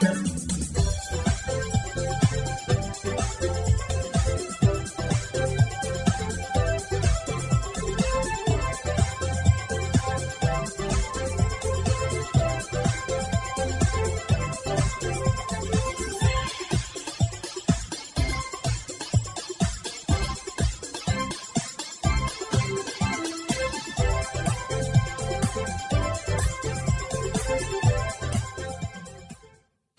Thank you.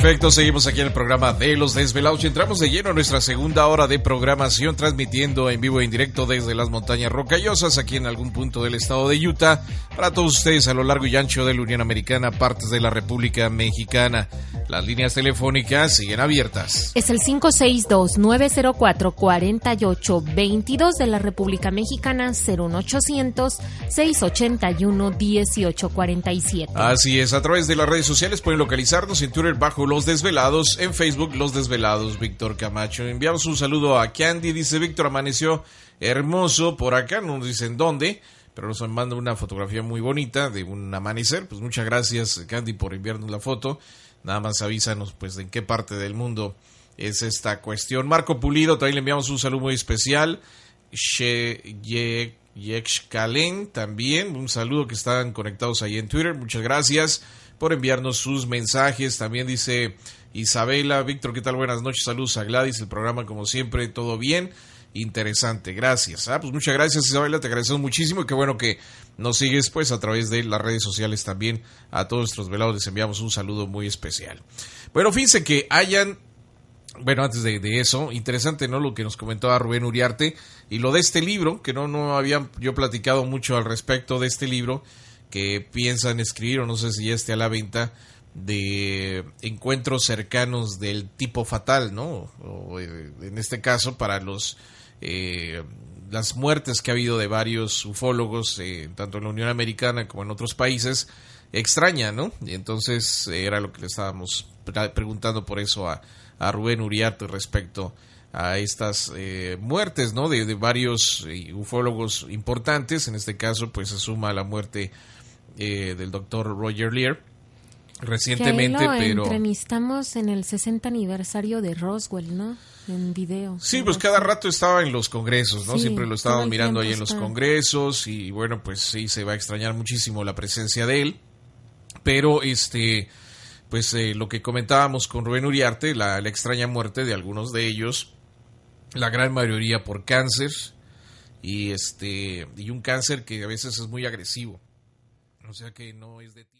Perfecto, seguimos aquí en el programa de Los Desvelados entramos de lleno a nuestra segunda hora de programación, transmitiendo en vivo e en directo desde las montañas rocallosas, aquí en algún punto del estado de Utah, para todos ustedes a lo largo y ancho de la Unión Americana, partes de la República Mexicana. Las líneas telefónicas siguen abiertas. Es el 562-904-4822 de la República Mexicana, 01800-681-1847. Así es, a través de las redes sociales pueden localizarnos en Twitter bajo Los Desvelados, en Facebook Los Desvelados, Víctor Camacho. Enviamos un saludo a Candy, dice Víctor, amaneció hermoso por acá, no nos dicen dónde pero nos manda una fotografía muy bonita de un amanecer. Pues muchas gracias, Candy, por enviarnos la foto. Nada más avísanos pues de en qué parte del mundo es esta cuestión. Marco Pulido, también le enviamos un saludo muy especial. Yexcalen también, un saludo que están conectados ahí en Twitter. Muchas gracias por enviarnos sus mensajes. También dice Isabela, Víctor, ¿qué tal? Buenas noches, saludos a Gladys, el programa como siempre, todo bien interesante. Gracias. Ah, pues muchas gracias Isabela, te agradecemos muchísimo y qué bueno que nos sigues pues a través de las redes sociales también. A todos nuestros velados les enviamos un saludo muy especial. Bueno, fíjense que hayan, bueno, antes de, eso, interesante, ¿no? Lo que nos comentaba Rubén Uriarte y lo de este libro, que no, no había yo platicado mucho al respecto de este libro que piensan escribir o no sé si ya esté a la venta de encuentros cercanos del tipo fatal, ¿no? Eh, en este caso para los eh, las muertes que ha habido de varios ufólogos, eh, tanto en la Unión Americana como en otros países, extraña, ¿no? Y entonces eh, era lo que le estábamos preguntando por eso a, a Rubén Uriarte respecto a estas muertes, ¿no? De, varios ufólogos importantes, en este caso, pues se suma la muerte del doctor Roger Lear recientemente, lo pero entrevistamos en el 60 aniversario de Roswell, ¿no? En video. Sí, pues cada rato estaba en los congresos, ¿no? Siempre lo estábamos mirando ahí en los congresos y bueno, pues sí se va a extrañar muchísimo la presencia de él, pero este pues eh, lo que comentábamos con Rubén Uriarte, la, la extraña muerte de algunos de ellos, la gran mayoría por cáncer y este y un cáncer que a veces es muy agresivo. O sea que no es de ti.